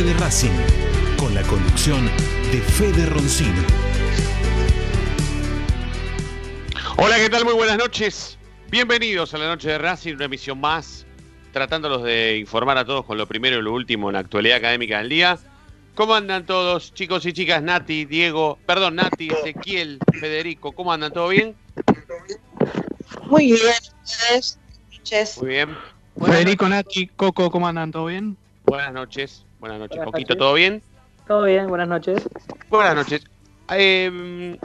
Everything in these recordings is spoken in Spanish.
De Racing, con la conducción de Fede Roncino. Hola, ¿qué tal? Muy buenas noches. Bienvenidos a la noche de Racing, una emisión más, tratándolos de informar a todos con lo primero y lo último en la actualidad académica del día. ¿Cómo andan todos, chicos y chicas? Nati, Diego, perdón, Nati, Ezequiel, Federico, ¿cómo andan? ¿Todo bien? Muy bien, ustedes. Noches. Muy bien. Federico, Nati, Coco, ¿cómo andan? ¿Todo bien? Buenas noches. Buenas noches, Buenas Coquito, noches. ¿todo bien? Todo bien, buenas noches. Buenas noches. Eh,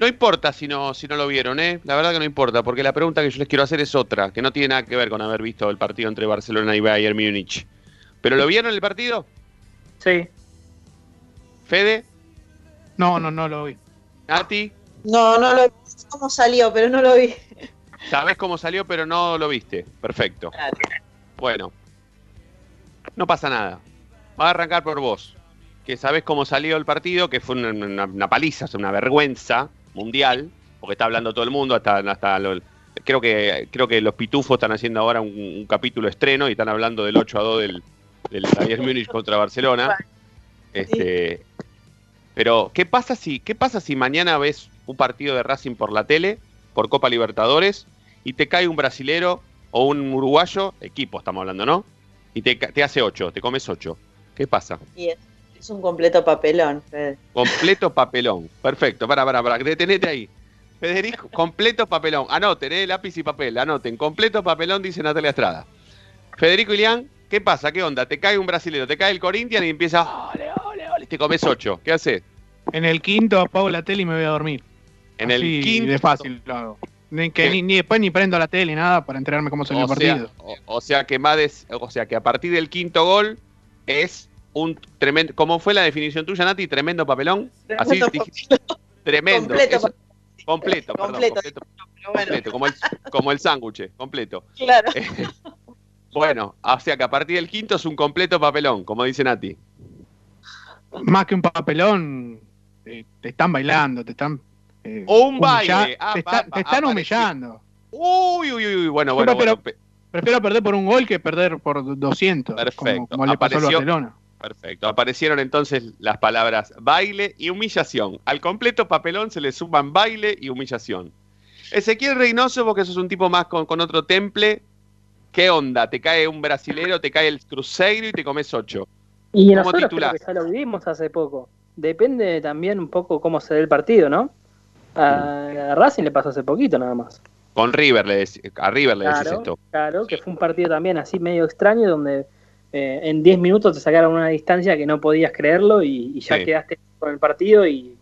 no importa si no, si no lo vieron, ¿eh? La verdad que no importa, porque la pregunta que yo les quiero hacer es otra, que no tiene nada que ver con haber visto el partido entre Barcelona y Bayern Múnich. ¿Pero lo vieron el partido? Sí, ¿Fede? No, no, no lo vi. ¿Nati? No, no lo vi cómo salió, pero no lo vi. Sabés cómo salió, pero no lo viste. Perfecto. Bueno. No pasa nada. Va a arrancar por vos. Que sabés cómo salió el partido, que fue una, una- una paliza, o sea, una vergüenza mundial, porque está hablando todo el mundo, hasta, hasta lo- creo que creo que los pitufos están haciendo ahora un, un capítulo estreno y están hablando del 8 a 2 del, del Bayern Múnich contra Barcelona. Este, pero, ¿qué pasa si, qué pasa si mañana ves un partido de Racing por la tele, por Copa Libertadores, y te cae un brasilero o un uruguayo, equipo estamos hablando, ¿no? Y te, te hace 8, te comes 8. ¿Qué pasa? Es, es un completo papelón. Fede. Completo papelón. Perfecto, para, para, para, detenete ahí. Federico, completo papelón. Anoten, eh, lápiz y papel, anoten. Completo papelón, dice Natalia Estrada. Federico Ilián, ¿qué pasa? ¿Qué onda? Te cae un brasilero, te cae el Corinthians y empieza, ole, ole, ole, te comes 8. ¿Qué haces? En el quinto apago la tele y me voy a dormir. En el quinto. de fácil lo hago. Ni, ni, ni después ni prendo la tele ni nada para enterarme cómo salió el sea, partido. o, o sea que más des- o sea que a partir del quinto gol es un tremendo. ¿Cómo fue la definición tuya, Nati? Tremendo papelón. Así Tremendo dijiste. Tremendo. Completo Eso- completo, perdón, Completo. completo, Pero bueno, completo, como el, como el sándwich, completo. claro. Bueno, o sea que a partir del quinto es un completo papelón, como dice Nati. Más que un papelón, eh, te están bailando, te están. eh, O un baile. Ah, te, está- están apareció. humillando. Uy, uy, uy, uy, bueno, Yo bueno, prefiero- bueno, pe- Prefiero perder por un gol que perder por 200. Perfecto. Como, como le pasó al Apareció- Barcelona. Perfecto. Aparecieron entonces las palabras baile y humillación. Al completo papelón se le suman baile y humillación. Ezequiel Reynoso, porque sos un tipo más con, con otro temple. ¿Qué onda? Te cae un brasilero, te cae el cruzeiro y te comes ocho. y ¿Cómo nosotros creo que ya lo vivimos hace poco. Depende también un poco cómo se dé el partido, ¿no? A, a Racing le pasó hace poquito nada más. Con River le a River le decís esto. claro, que fue un partido también así medio extraño donde eh, en 10 minutos te sacaron una distancia que no podías creerlo y, y ya Sí. quedaste con el partido y,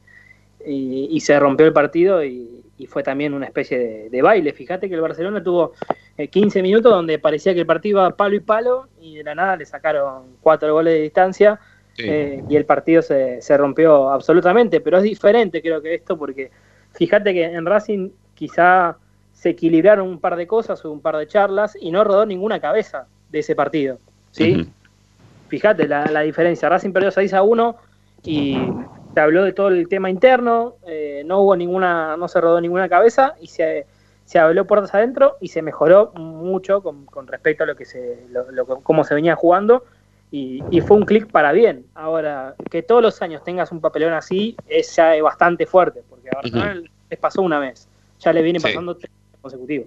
y- y se rompió el partido y, fue también una especie de, de baile. Fíjate que el Barcelona tuvo eh, 15 minutos donde parecía que el partido iba palo y palo y de la nada le sacaron cuatro goles de distancia Sí. eh, y el partido se, se rompió absolutamente, pero es diferente creo que esto porque fíjate que en Racing quizá se equilibraron un par de cosas, un par de charlas y no rodó ninguna cabeza de ese partido. ¿Sí? Fíjate la, la diferencia. Racing perdió 6 a 1 y se habló de todo el tema interno, eh, no hubo ninguna, no se rodó ninguna cabeza y se, se habló puertas adentro y se mejoró mucho con, con respecto a lo que se, lo- lo- cómo se venía jugando y, y fue un clic para bien. Ahora, que todos los años tengas un papelón así es ya bastante fuerte, porque a Barcelona les pasó una vez, ya le viene Sí. pasando tres consecutivos.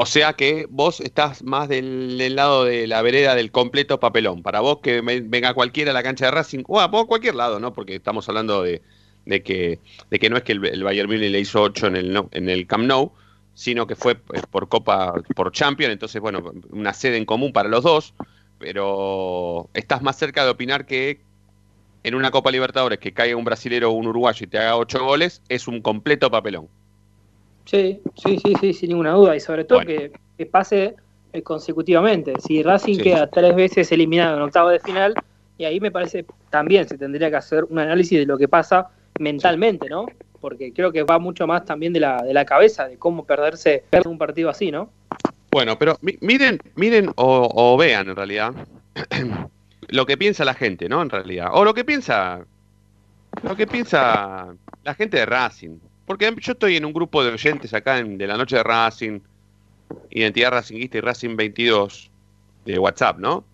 O sea que vos estás más del, lado de la vereda del completo papelón. Para vos que me- venga cualquiera a la cancha de Racing, o a cualquier lado, ¿no? Porque estamos hablando de, que, no es que el, el Bayern Múnich le hizo 8 en el, no- en el Camp Nou, sino que fue eh, por Copa, por Champions, entonces, bueno, una sede en común para los dos, pero estás más cerca de opinar que en una Copa Libertadores que caiga un brasilero o un uruguayo y te haga 8 goles, es un completo papelón. Sí, sí, sí, sí, sin ninguna duda. Y sobre todo Bueno. que, que pase eh, consecutivamente. Si Racing Sí. queda tres veces eliminado en octavo de final, y ahí me parece también se tendría que hacer un análisis de lo que pasa mentalmente, ¿no? Porque creo que va mucho más también de la, de la cabeza, de cómo perderse perder un partido así, ¿no? Bueno, pero mi- miren, miren o, o vean en realidad lo que piensa la gente, ¿no? En realidad. O lo que piensa. Lo que piensa la gente de Racing. Porque yo estoy en un grupo de oyentes acá en, de la noche de Racing, Identidad Racinguista y Racing 22 de WhatsApp, ¿no?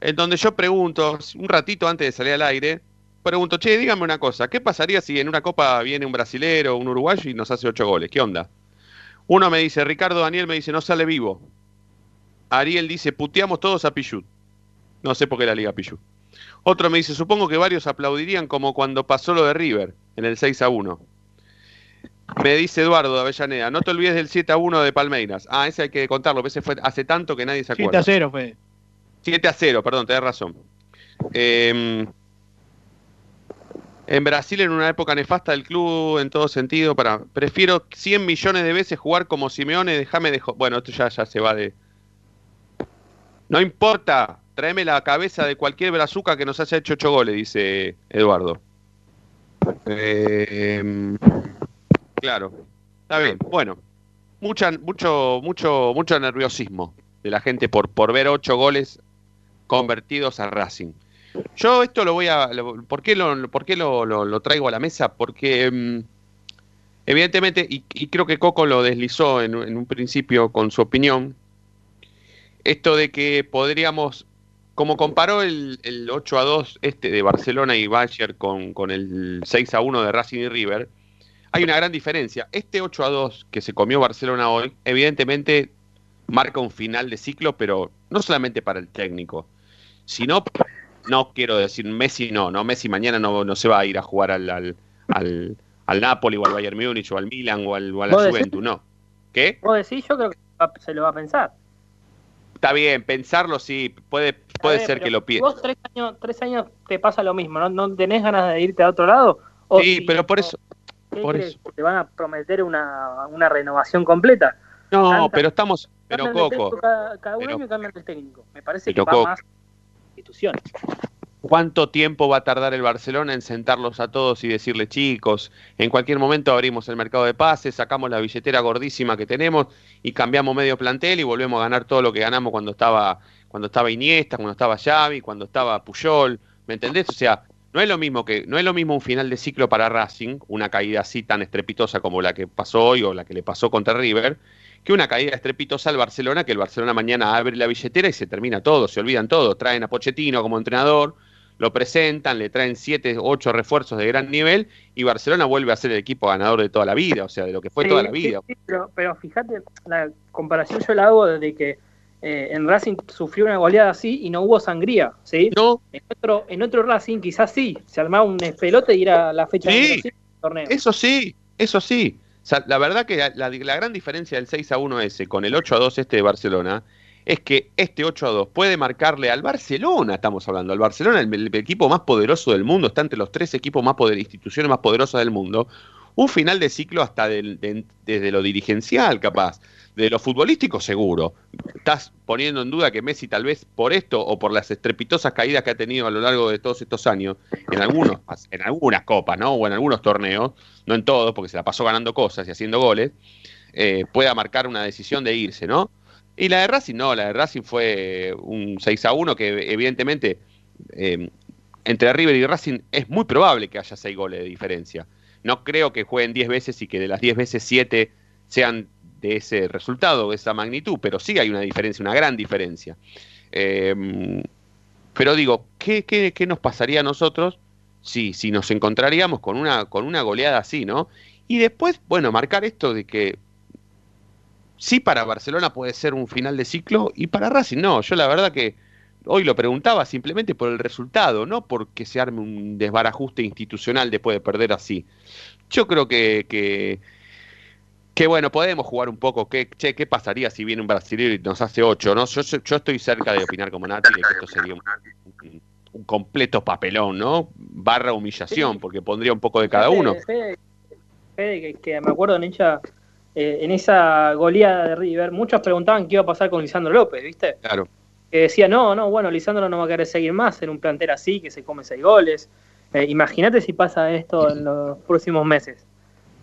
En donde yo pregunto, un ratito antes de salir al aire, pregunto, che, dígame una cosa, ¿qué pasaría si en una copa viene un brasilero un uruguayo y nos hace ocho goles? ¿Qué onda? Uno me dice, Ricardo Daniel me dice, no sale vivo. Ariel dice, puteamos todos a Pichut. No sé por qué la liga Pichut. Otro me dice, supongo que varios aplaudirían como cuando pasó lo de River, en el 6 a 1. Me dice Eduardo de Avellaneda, no te olvides del 7 a 1 de Palmeiras. Ah, ese hay que contarlo, ese fue hace tanto que nadie se 7 acuerda. a 0 fue. 7 a 0, perdón, tenés razón. Eh, en Brasil, en una época nefasta del club, en todo sentido, para prefiero 100 millones de veces jugar como Simeone, déjame de... Bueno, esto ya, ya se va de... No importa, tráeme la cabeza de cualquier brazuca que nos haya hecho 8 goles, dice Eduardo. Eh, claro, está bien. Bueno, mucha, mucho, mucho, mucho nerviosismo de la gente por, por ver 8 goles convertidos a Racing. Yo esto lo voy a... lo- ¿Por qué lo, por qué lo, lo- traigo a la mesa? Porque mm, evidentemente, y, y creo que Coco lo deslizó en, en un principio con su opinión, esto de que podríamos, como comparó el, el 8 a 2 este de Barcelona y Bayern con, con el 6 a 1 de Racing y River, hay una gran diferencia. Este 8 a 2 que se comió Barcelona hoy, evidentemente marca un final de ciclo, pero no solamente para el técnico, sino, no quiero decir Messi no, no Messi mañana no, no se va a ir a jugar al, al, al, al Napoli o al Bayern Múnich o al Milan o, al, o a. Juventus, no. ¿Qué? Vos decís, yo creo que se lo va a pensar. Está bien, pensarlo sí, puede, puede ver, ser que lo piense. Vos tres años, tres años te pasa lo mismo, ¿no? ¿No tenés ganas de irte a otro lado? O Sí, si- pero por eso, ¿qué por crees? eso. ¿Te van a prometer una, una renovación completa? No, Tanta- pero estamos, pero Coco, Cada, cada un pero- año cambian el técnico. Me parece que va Coco. más instituciones. ¿cuánto tiempo va a tardar el Barcelona en sentarlos a todos y decirle, chicos, en cualquier momento abrimos el mercado de pases, sacamos la billetera gordísima que tenemos y cambiamos medio plantel y volvemos a ganar todo lo que ganamos cuando estaba, cuando estaba Iniesta, cuando estaba Xavi, cuando estaba Puyol, ¿me entendés? O sea, no es lo mismo que, no es lo mismo un final de ciclo para Racing, una caída así tan estrepitosa como la que pasó hoy o la que le pasó contra River, que una caída estrepitosa al Barcelona, que el Barcelona mañana abre la billetera y se termina todo, se olvidan todo, traen a Pochettino como entrenador, lo presentan, le traen siete, ocho refuerzos de gran nivel y Barcelona vuelve a ser el equipo ganador de toda la vida, o sea, de lo que fue Sí, toda la vida. sí, pero, pero fíjate, la comparación yo la hago desde que eh, en Racing sufrió una goleada así y no hubo sangría, ¿sí? No, En otro, en otro Racing quizás sí, se armaba un pelote y era la fecha Sí. del torneo. eso sí, eso sí. O sea, la verdad que la, la gran diferencia del 6 a 1 ese con el 8 a 2 este de Barcelona es que este 8 a 2 puede marcarle al Barcelona, estamos hablando, al Barcelona, el, el equipo más poderoso del mundo, está entre los tres equipos más poder, instituciones más poderosas del mundo, un final de ciclo hasta del- de- desde lo dirigencial, capaz, de lo futbolístico seguro. Estás poniendo en duda que Messi tal vez por esto o por las estrepitosas caídas que ha tenido a lo largo de todos estos años, en algunos, en algunas copas, ¿no? O en algunos torneos, no en todos, porque se la pasó ganando cosas y haciendo goles. eh, pueda marcar una decisión de irse, ¿no? Y la de Racing no, la de Racing fue un 6 a 1 que evidentemente eh, entre River y Racing es muy probable que haya 6 goles de diferencia. No creo que jueguen 10 veces y que de las 10 veces 7 sean de ese resultado, de esa magnitud, pero sí hay una diferencia, una gran diferencia. Eh, pero digo, ¿qué, qué, qué nos pasaría a nosotros si, si nos encontraríamos con una, con una goleada así, ¿no? Y después, bueno, marcar esto de que sí para Barcelona puede ser un final de ciclo y para Racing no. Yo la verdad que hoy lo preguntaba simplemente por el resultado, no porque se arme un desbarajuste institucional después de perder así. Yo creo que, que bueno, podemos jugar un poco. ¿Qué, che, ¿Qué pasaría si viene un brasileño y nos hace ocho? ¿no? Yo, yo estoy cerca de opinar como Nati de que esto sería un, un, un completo papelón, ¿no? Barra humillación, Sí. porque pondría un poco de cada uno. Fede, Fede, que, que me acuerdo en hincha, eh, en esa goleada de River, muchos preguntaban qué iba a pasar con Lisandro López, ¿viste? Claro. Que decía, no, no, bueno, Lisandro no va a querer seguir más en un plantel así, que se come seis goles. Eh, Imagínate si pasa esto en los próximos meses.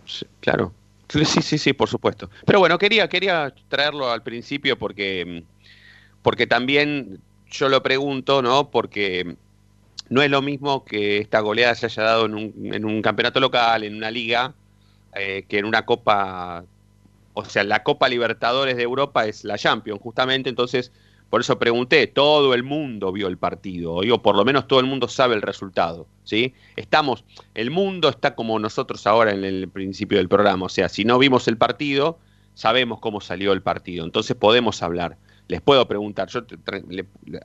Sí, claro. Sí, sí, sí, por supuesto. Pero bueno, quería, quería traerlo al principio porque, porque también yo lo pregunto, ¿no? Porque no es lo mismo que esta goleada se haya dado en un, en un campeonato local, en una liga, eh, que en una copa. O sea, la Copa Libertadores de Europa es la Champions, justamente. Entonces, por eso pregunté, todo el mundo vio el partido, o por lo menos todo el mundo sabe el resultado, ¿sí? Estamos, el mundo está como nosotros ahora en el principio del programa, o sea, si no vimos el partido, sabemos cómo salió el partido, entonces podemos hablar. Les puedo preguntar, yo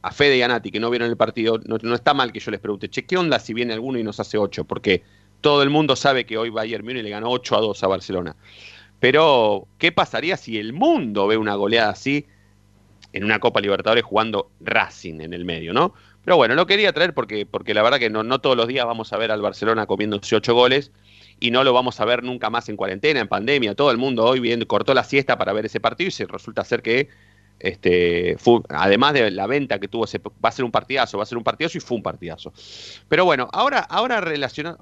a Fede y a Nati que no vieron el partido, no, no está mal que yo les pregunte, che, ¿qué onda si viene alguno y nos hace 8? Porque todo el mundo sabe que hoy Bayern Múnich le ganó 8 a 2 a Barcelona. Pero, ¿qué pasaría si el mundo ve una goleada así en una Copa Libertadores jugando Racing en el medio, ¿no? Pero bueno, lo quería traer porque, porque la verdad que no, no todos los días vamos a ver al Barcelona comiéndose ocho goles y no lo vamos a ver nunca más en cuarentena, en pandemia. Todo el mundo hoy bien cortó la siesta para ver ese partido y se resulta ser que, este, fue, además de la venta que tuvo, ese, va a ser un partidazo, va a ser un partidazo y fue un partidazo. Pero bueno, ahora, ahora relacionado,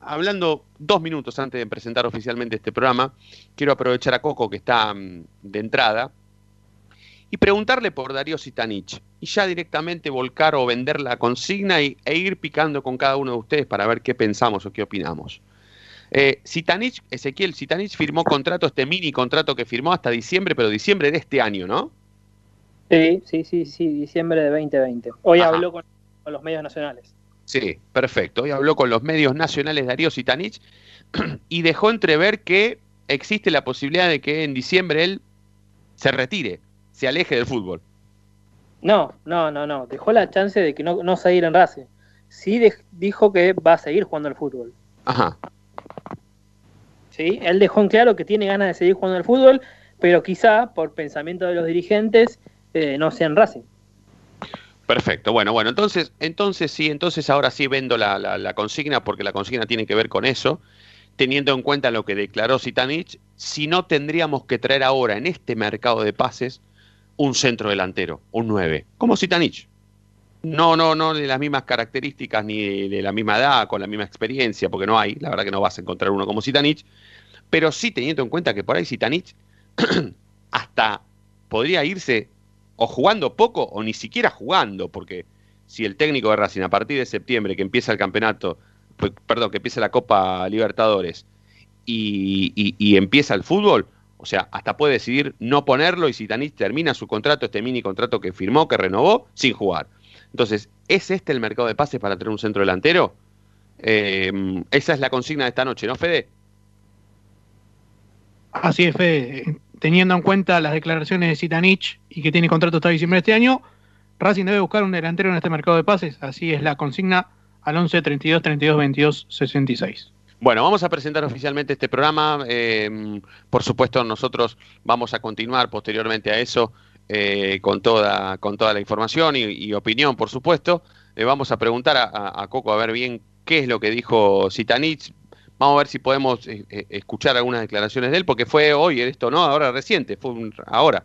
hablando dos minutos antes de presentar oficialmente este programa, quiero aprovechar a Coco que está mm, de entrada y preguntarle por Darío Sitanich y ya directamente volcar o vender la consigna y, e ir picando con cada uno de ustedes para ver qué pensamos o qué opinamos. Eh, Sitanich, Ezequiel Sitanich firmó contrato, este mini contrato que firmó hasta diciembre, pero diciembre de este año, ¿no? Sí, sí, sí, sí, diciembre de 2020. Hoy Ajá. habló con, con los medios nacionales. Sí, perfecto. Hoy habló con los medios nacionales Darío Sitanich y dejó entrever que existe la posibilidad de que en diciembre él se retire, se aleje del fútbol. No, no, no, no. Dejó la chance de que no, no seguir en Racing. Sí dijo que va a seguir jugando al fútbol. Ajá. ¿sí? Él dejó en claro que tiene ganas de seguir jugando al fútbol, pero quizá por pensamiento de los dirigentes eh, no sea en Racing. Perfecto, bueno, bueno, entonces, entonces sí, entonces ahora sí vendo la, la- la consigna porque la consigna tiene que ver con eso, teniendo en cuenta lo que declaró Sitanich, si no tendríamos que traer ahora en este mercado de pases un centro delantero, un 9, como Sitanich. No, no, no de las mismas características ni de la misma edad, con la misma experiencia, porque no hay, la verdad que no vas a encontrar uno como Sitanich, pero sí teniendo en cuenta que por ahí Sitanich hasta podría irse o jugando poco o ni siquiera jugando, porque si el técnico de Racing a partir de septiembre que empieza el campeonato, perdón, que empieza la Copa Libertadores y empieza el fútbol, o sea, hasta puede decidir no ponerlo y si Tanich termina su contrato, este mini contrato que firmó, que renovó, sin jugar. Entonces, ¿es este el mercado de pases para tener un centro delantero? Eh, esa es la consigna de esta noche, ¿no, Fede? Así es, Fede. Teniendo en cuenta las declaraciones de Sitanich y que tiene contrato hasta diciembre de este año, Racing debe buscar un delantero en este mercado de pases. Así es la consigna al 11 32 32 22 66. Bueno, vamos a presentar oficialmente este programa. eh, por supuesto, nosotros vamos a continuar posteriormente a eso eh, con, toda, con toda la información y, y opinión, por supuesto. Le vamos a preguntar a, Coco a ver bien qué es lo que dijo Sitanich. Vamos a ver si podemos eh, eh, escuchar algunas declaraciones de él, porque fue hoy esto, ¿no? Ahora reciente, fue un- ahora,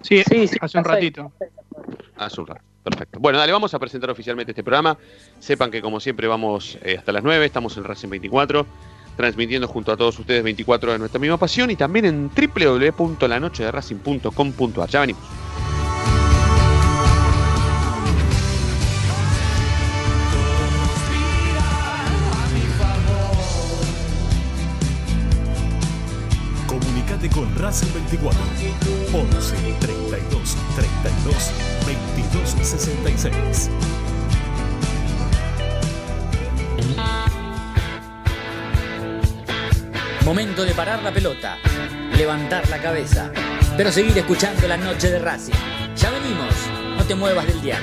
Sí, Sí, sí, hace un ratito. hace un rato. Perfecto. Bueno, dale, vamos a presentar oficialmente este programa. Sepan que como siempre vamos eh, hasta las 9, estamos en Racing 24. transmitiendo junto a todos ustedes 24 de nuestra misma pasión y también en www.lanochederacing.com.ar. Ya venimos. Comunicate con Racing 24 11 32 32 22 66. Momento de parar la pelota, levantar la cabeza, pero seguir escuchando la noche de Racing. Ya venimos, no te muevas del dial.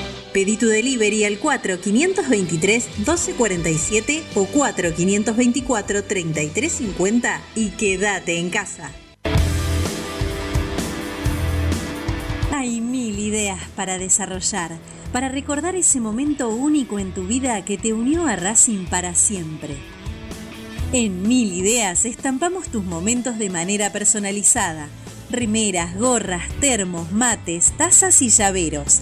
Pedí tu delivery al 4523-1247 o 4524-3350 y quédate en casa. Hay mil ideas para desarrollar, para recordar ese momento único en tu vida que te unió a Racing para siempre. En Mil Ideas estampamos tus momentos de manera personalizada. Remeras, gorras, termos, mates, tazas y llaveros.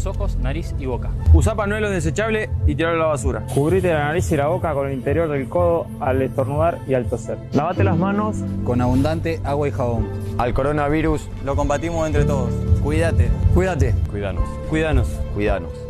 los ojos, nariz y boca. Usa pañuelo desechable y tirarlo a la basura. Cubrite la nariz y la boca con el interior del codo al estornudar y al toser. Lavate las manos con abundante agua y jabón. Al coronavirus lo combatimos entre todos. Cuídate. Cuídate. Cuídanos. Cuídanos. Cuídanos.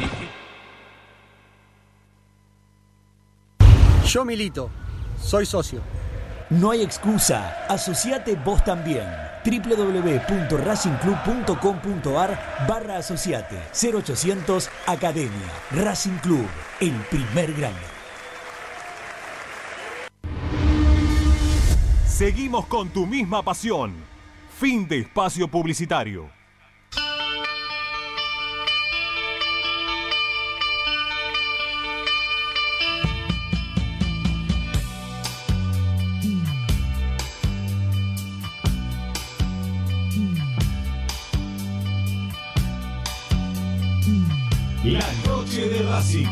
Yo milito, soy socio. No hay excusa, asociate vos también. www.racingclub.com.ar barra asociate 0800 Academia Racing Club, el primer grande. Seguimos con tu misma pasión. Fin de espacio publicitario. La noche de Racing.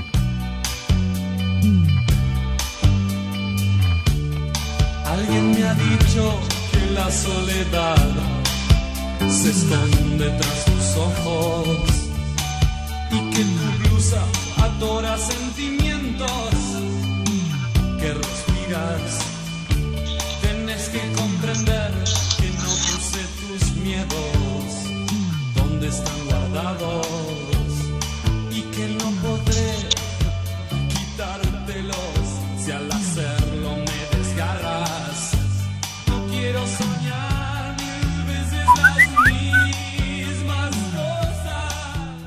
Alguien me ha dicho que la soledad se esconde tras tus ojos y que tu blusa adora sentimientos que respiras. Tienes que comprender que no puse tus miedos donde están guardados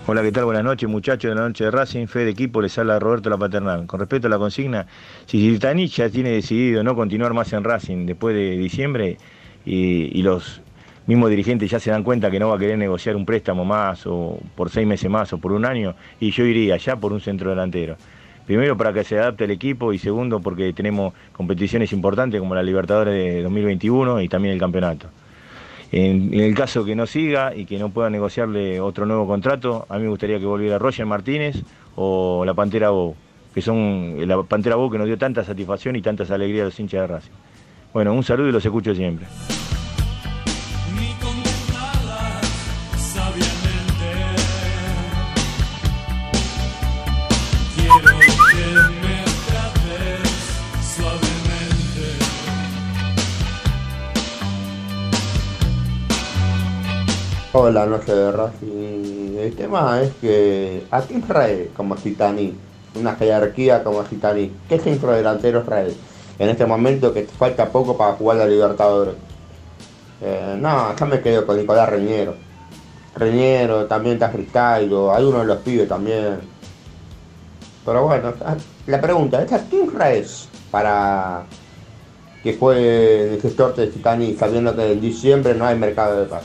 Hola, ¿qué tal? Buenas noches, muchachos de la noche de Racing. Fe de equipo, les habla Roberto La Paternal. Con respecto a la consigna, si Zitanich ya tiene decidido no continuar más en Racing después de diciembre y, y los mismos dirigentes ya se dan cuenta que no va a querer negociar un préstamo más o por seis meses más o por un año, y yo iría ya por un centro delantero. Primero para que se adapte el equipo y segundo porque tenemos competiciones importantes como la Libertadores de 2021 y también el campeonato. En, el caso que no siga y que no pueda negociarle otro nuevo contrato, a mí me gustaría que volviera Roger Martínez o la Pantera Bow, que son la Pantera Bow que nos dio tanta satisfacción y tantas alegrías a los hinchas de Racing. Bueno, un saludo y los escucho siempre. Hola, noche de Racing. El tema es que ¿a quién trae como Titanic? Una jerarquía como Titanic. ¿Qué centro delantero trae? En este momento que falta poco para jugar la Libertadores. Eh, no, acá me quedo con Nicolás Reñero. Reñero, también está Cristaldo, hay uno de los pibes también. Pero bueno, la pregunta es ¿a quién traes para que juegue el gestor de Titanic sabiendo que en diciembre no hay mercado de paz?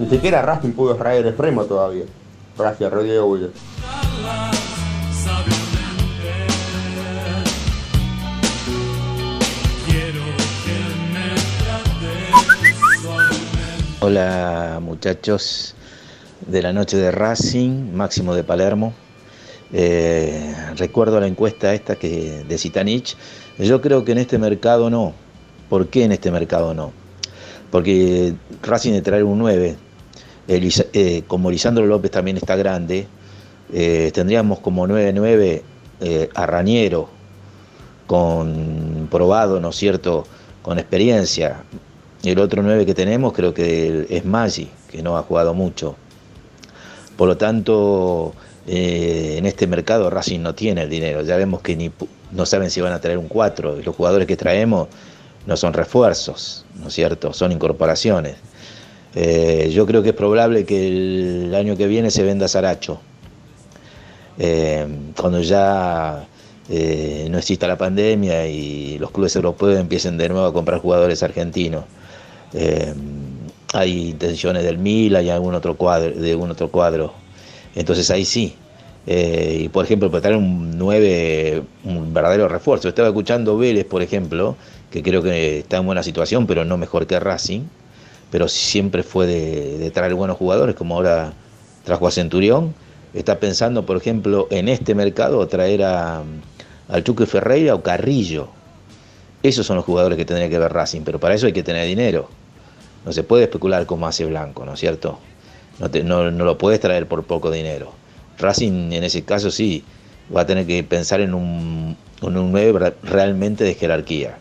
Ni siquiera Racing pudo traer el Fremo todavía. Gracias, Rodrigo Williams. Hola muchachos de la noche de Racing, Máximo de Palermo. Eh, recuerdo la encuesta esta que de Zitanich. Yo creo que en este mercado no. ¿Por qué en este mercado no? Porque Racing de traer un 9, Elisa- eh, como Lisandro López también está grande, eh, tendríamos como 9-9 eh, a Raniero, con probado, ¿no es cierto?, con experiencia. El otro 9 que tenemos creo que es Maggi, que no ha jugado mucho. Por lo tanto, eh, en este mercado Racing no tiene el dinero. Ya vemos que ni, no saben si van a traer un 4. Y los jugadores que traemos no son refuerzos, ¿no es cierto? Son incorporaciones. Eh, yo creo que es probable que el año que viene se venda Saracho. Eh, cuando ya eh, no exista la pandemia y los clubes europeos empiecen de nuevo a comprar jugadores argentinos. Hay intenciones del Milan y algún otro cuadro, de algún otro cuadro. Entonces ahí sí. Y por ejemplo, para traer un 9, un verdadero refuerzo. Estaba escuchando Vélez, por ejemplo, que creo que está en buena situación, pero no mejor que Racing. Pero siempre fue de, traer buenos jugadores, como ahora trajo a Centurión. Está pensando, por ejemplo, en este mercado traer a, al Chuque Ferreira o Carrillo. Esos son los jugadores que tendría que ver Racing, pero para eso hay que tener dinero. No se puede especular como hace Blanco, ¿no es cierto? No, no lo puedes traer por poco dinero. Racing en ese caso sí, va a tener que pensar en un, en un 9 realmente de jerarquía.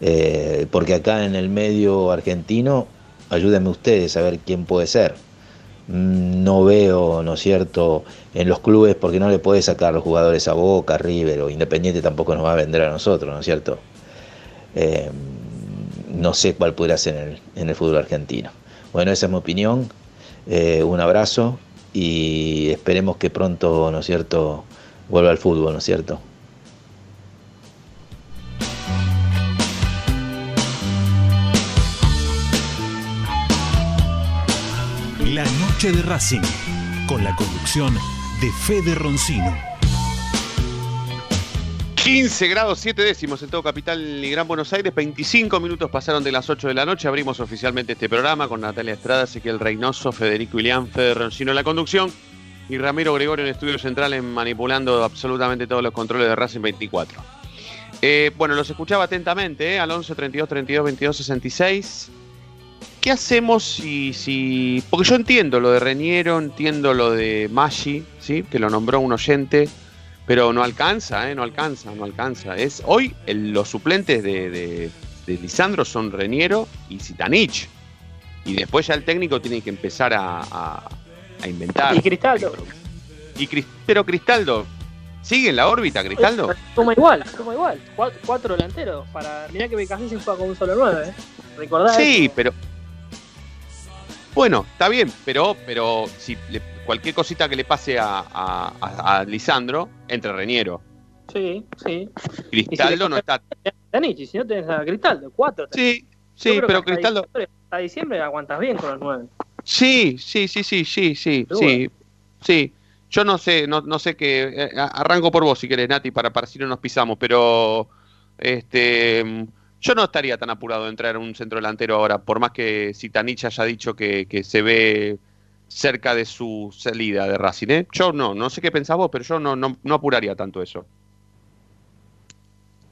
Eh, porque acá en el medio argentino, ayúdenme ustedes a ver quién puede ser. Mm, No veo, ¿no es cierto?, en los clubes porque no le puede sacar los jugadores a Boca, River o Independiente tampoco nos va a vender a nosotros, ¿no es cierto? Eh, no sé cuál podría ser en el, en el fútbol argentino. Bueno, esa es mi opinión. Eh, un abrazo y esperemos que pronto, ¿no es cierto?, vuelva al fútbol, ¿no es cierto? La noche de Racing, con la conducción de Fede Roncino. 15 grados 7 décimos en todo Capital y Gran Buenos Aires. 25 minutos pasaron de las 8 de la noche. Abrimos oficialmente este programa con Natalia Estrada, Ezequiel Reynoso, Federico Ilián, Fede Roncino en la conducción y Ramiro Gregorio en Estudio Central en manipulando absolutamente todos los controles de Racing 24. Eh, bueno, los escuchaba atentamente, ¿eh? al 11 32 32 22 66. ¿Qué hacemos si, si.? Porque yo entiendo lo de Reñero, entiendo lo de Maggi, ¿sí? Que lo nombró un oyente, pero no alcanza, ¿eh? No alcanza, no alcanza. Es, hoy el- los suplentes de, de- de Lisandro son Reñero y Zitanich. Y después ya el técnico tiene que empezar a, a- a inventar. Y Cristaldo. Y pero Cristaldo, ¿sigue en la órbita, Cristaldo? Toma igual, toma igual. Cuatro, cuatro delanteros. Para, mirá que Becasese juega con un solo nueve, ¿eh? Recordá Sí, eso. pero. Bueno, está bien, pero, pero si le- cualquier cosita que le pase a, a- a- a Lisandro, entre Reñero. Sí, sí. Cristaldo no está. Danich, y si no tenés a Cristaldo, cuatro. Sí, sí, pero Cristaldo. Hasta diciembre, aguantas bien con los nueve. Sí, sí, sí, sí, sí, sí, sí. Sí. Yo no sé, no, no sé qué. eh, arranco por vos si querés, Nati, para, para si no nos pisamos, pero este yo no estaría tan apurado de entrar en un centro delantero ahora, por más que Sitanich haya dicho que, que se ve cerca de su salida de Racing. ¿eh? Yo no, no sé qué pensás vos, pero yo no, no, no apuraría tanto eso.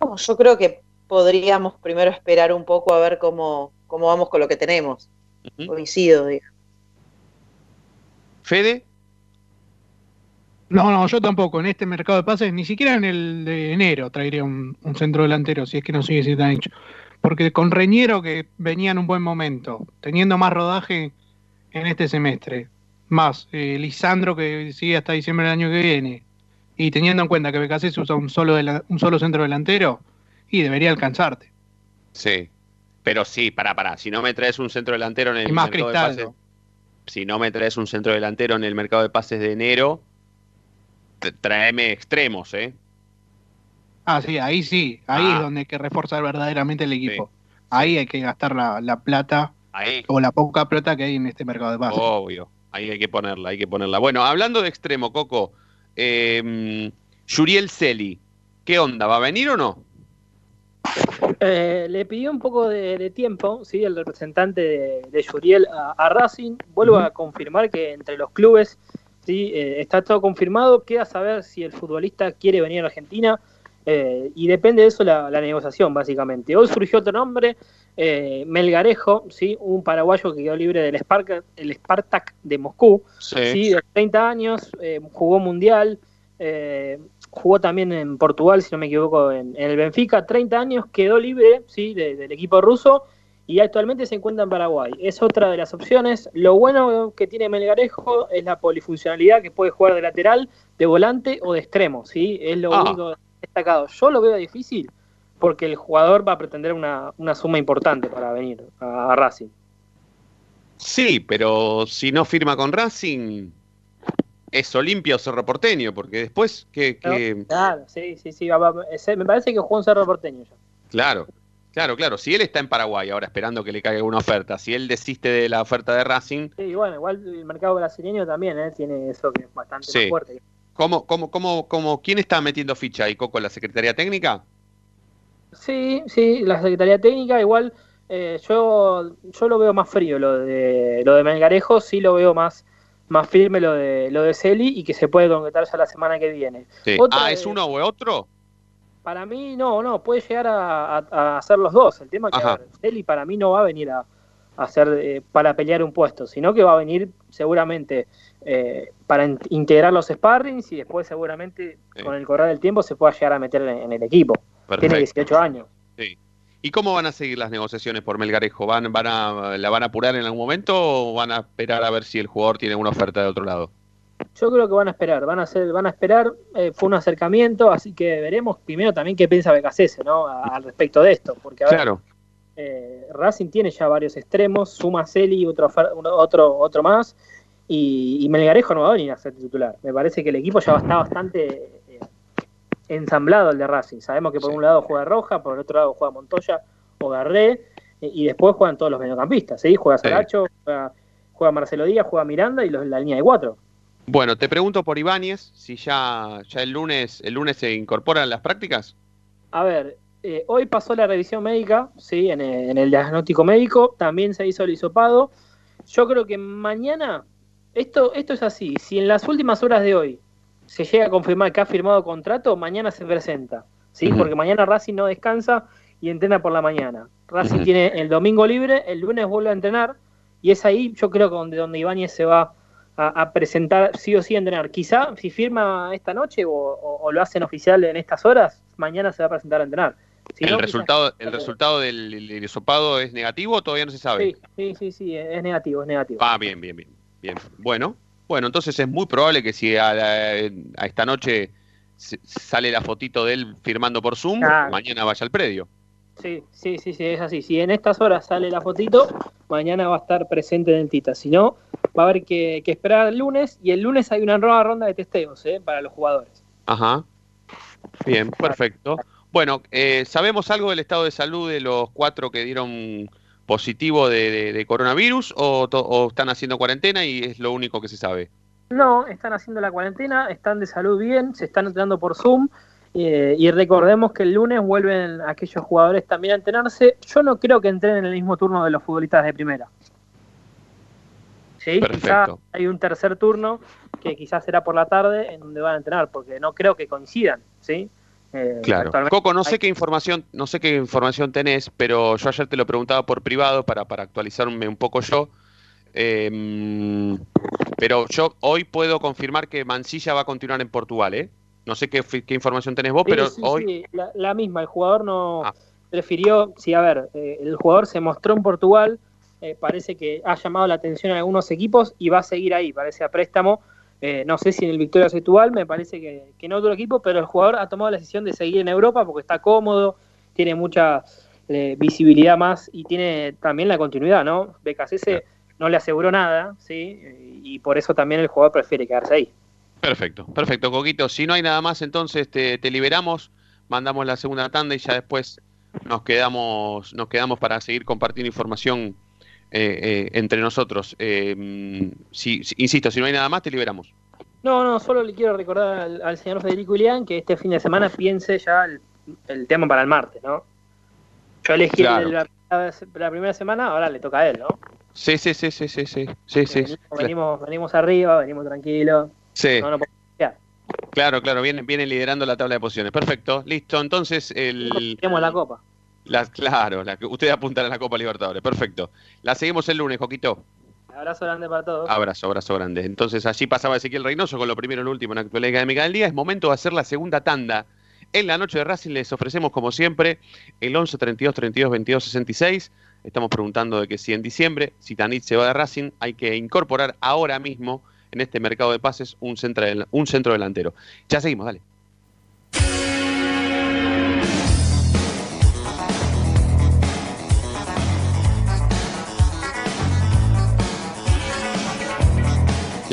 No, yo creo que podríamos primero esperar un poco a ver cómo, cómo vamos con lo que tenemos. Coincido, digo. Fede, No, no, yo tampoco. En este mercado de pases, ni siquiera en el de enero traería un, un centro delantero, si es que no sigue Zitanich. Porque con Reñero, que venía en un buen momento, teniendo más rodaje en este semestre, más eh, Lisandro, que sigue hasta diciembre del año que viene, y teniendo en cuenta que Becasés usa un solo, un solo centro delantero, y debería alcanzarte. sí. Pero sí, pará, pará. Si no me traes un centro delantero en el Y más mercado de pases. Si no me traes un centro delantero en el mercado de pases de enero, tráeme extremos, ¿eh? Ah, sí, ahí sí, ahí Ah. es donde hay que reforzar verdaderamente el equipo. Ahí hay que gastar la, la plata Ahí. o la poca plata que hay en este mercado de pases. Obvio, ahí hay que ponerla, hay que ponerla. Bueno, hablando de extremo, Coco, eh, Yuriel Celi, ¿qué onda? ¿Va a venir o no? Eh, le pidió un poco de, de tiempo, ¿sí? el representante de, de Yuriel a, a Racing. Vuelvo a confirmar que entre los clubes ¿sí? Eh, está todo confirmado. Queda saber si el futbolista quiere venir a Argentina eh, y depende de eso la, la negociación, básicamente. Hoy surgió otro nombre, eh, Melgarejo, ¿sí? un paraguayo que quedó libre del Spartak, el Spartak de Moscú. Sí. Sí, de 30 años, eh, jugó mundial, eh, jugó también en Portugal, si no me equivoco, en, en el Benfica, 30 años, quedó libre sí, de- del equipo ruso y actualmente se encuentra en Paraguay. Es otra de las opciones. Lo bueno que tiene Melgarejo es la polifuncionalidad que puede jugar de lateral, de volante o de extremo, ¿sí? Es lo Ah. único destacado. Yo lo veo difícil porque el jugador va a pretender una, una suma importante para venir a, a Racing. Sí, pero si no firma con Racing, es Olimpia o Cerro Porteño, porque después que... que- Claro, sí, sí, sí. me parece que jugó en Cerro Porteño ya. Claro, claro, claro. Si él está en Paraguay ahora esperando que le caiga una oferta, si él desiste de la oferta de Racing, Sí, bueno, igual el mercado brasileño también ¿eh? tiene eso que es bastante Sí. más fuerte. ¿cómo, cómo, cómo, cómo, ¿quién está metiendo ficha ahí, Coco? ¿La Secretaría Técnica? Sí, sí, la Secretaría Técnica, igual eh, yo, yo lo veo más frío lo de lo de Melgarejo, sí lo veo más, más firme lo de lo de Celi y que se puede concretar ya la semana que viene. Sí. Otra Ah, de- ¿es uno o otro? Para mí no, no, puede llegar a, a- a hacer los dos. El tema es que Celi para mí no va a venir a, a hacer eh, para pelear un puesto, sino que va a venir seguramente eh, para in- integrar los sparrings y después seguramente con el correr del tiempo se pueda llegar a meter en, en el equipo. Tiene Perfecto. 18 años. Sí. ¿Y cómo van a seguir las negociaciones por Melgarejo? ¿Van, van a, ¿La van a apurar en algún momento o van a esperar a ver si el jugador tiene una oferta de otro lado? Yo creo que van a esperar, van a hacer, van a esperar, eh, fue un acercamiento, así que veremos primero también qué piensa Becasese, ¿no? A- al respecto de esto, porque a ver, Claro. eh, Racing tiene ya varios extremos, suma Celi, otro, otro, otro más, y, y Melgarejo no va a venir a ser titular. Me parece que el equipo ya está bastante eh, ensamblado el de Racing. Sabemos que por un lado juega Roja, por el otro lado juega Montoya o Garré, eh, y después juegan todos los mediocampistas, ¿sí? Juega Saracho, juega, juega Marcelo Díaz, juega Miranda y los, la línea de cuatro. Bueno, te pregunto por Ibáñez, si ya, ya el lunes el lunes se incorporan las prácticas. A ver, eh, hoy pasó la revisión médica, sí, en el, en el diagnóstico médico, también se hizo el hisopado. Yo creo que mañana, esto, esto es así, si en las últimas horas de hoy se llega a confirmar que ha firmado contrato, mañana se presenta, ¿sí? Porque mañana Racing no descansa y entrena por la mañana. Racing tiene el domingo libre, el lunes vuelve a entrenar y es ahí yo creo que donde, donde Ibáñez se va a, a presentar sí o sí a entrenar. Quizá si firma esta noche o, o- o lo hacen oficial en estas horas, mañana se va a presentar a entrenar. Si ¿El, no, quizás- resultado, ¿El resultado del, hisopado es negativo o todavía no se sabe? Sí, sí, sí, sí, es negativo, es negativo. Ah, bien, bien, bien, bien. Bueno, bueno, entonces es muy probable que si a, la- a esta noche sale la fotito de él firmando por Zoom, mañana vaya al predio. Sí, sí, sí, sí, es así. Si en estas horas sale la fotito, mañana va a estar presente en el Tita. Si no, va a haber que, que esperar el lunes y el lunes hay una nueva ronda de testeos ¿eh? para los jugadores. Ajá. Bien, perfecto. Bueno, eh, ¿sabemos algo del estado de salud de los cuatro que dieron positivo de, de- de coronavirus o, están haciendo cuarentena y es lo único que se sabe? No, están haciendo la cuarentena, están de salud bien, se están entrenando por Zoom eh, y recordemos que el lunes vuelven aquellos jugadores también a entrenarse. Yo no creo que entren en el mismo turno de los futbolistas de primera. Sí, Perfecto. hay un tercer turno que quizás será por la tarde en donde van a entrenar, porque no creo que coincidan, ¿sí? Eh, Claro. Coco, no sé qué información, no sé qué información tenés, pero yo ayer te lo preguntaba por privado para, para actualizarme un poco yo. Eh, pero yo hoy puedo confirmar que Mancilla va a continuar en Portugal, ¿eh? No sé qué, información tenés vos, Sí, pero sí, hoy. sí, la, la misma, el jugador no Ah. prefirió, sí, a ver, eh, el jugador se mostró en Portugal, eh, parece que ha llamado la atención a algunos equipos y va a seguir ahí, parece a préstamo, eh, no sé si en el Victoria Setúbal, me parece que, que en otro equipo, pero el jugador ha tomado la decisión de seguir en Europa porque está cómodo, tiene mucha eh, visibilidad más y tiene también la continuidad, ¿no? BKC no le aseguró nada, ¿sí? Y por eso también el jugador prefiere quedarse ahí. Perfecto, perfecto, Coquito. Si no hay nada más, entonces te, te liberamos, mandamos la segunda tanda y ya después nos quedamos, nos quedamos para seguir compartiendo información eh, eh, entre nosotros. Eh, si, si- insisto, si no hay nada más, te liberamos. No, no, solo le quiero recordar al, al señor Federico Ilián que este fin de semana piense ya el, el tema para el martes, ¿no? Yo elegí el Claro. la, la primera semana, ahora le toca a él, ¿no? Sí, sí, sí, sí, sí, sí, sí, sí. venimos, venimos, venimos arriba, venimos tranquilos. Sí. No, no. Claro, claro, viene, viene liderando la tabla de posiciones. Perfecto, listo. Entonces, el, Tenemos la copa. La- claro, la, que usted apunta a la Copa Libertadores. Perfecto. La seguimos el lunes, Coquito. Abrazo grande para todos. Abrazo, abrazo grande. Entonces, allí pasaba Ezequiel Reynoso con lo primero y lo último en la actualidad académica del día. Es momento de hacer la segunda tanda. En la noche de Racing les ofrecemos, como siempre, el 11 32 32 22 66. Estamos preguntando de que si en diciembre, si Tanit se va de Racing, hay que incorporar ahora mismo en este mercado de pases un centro, un centro delantero. Ya seguimos, dale.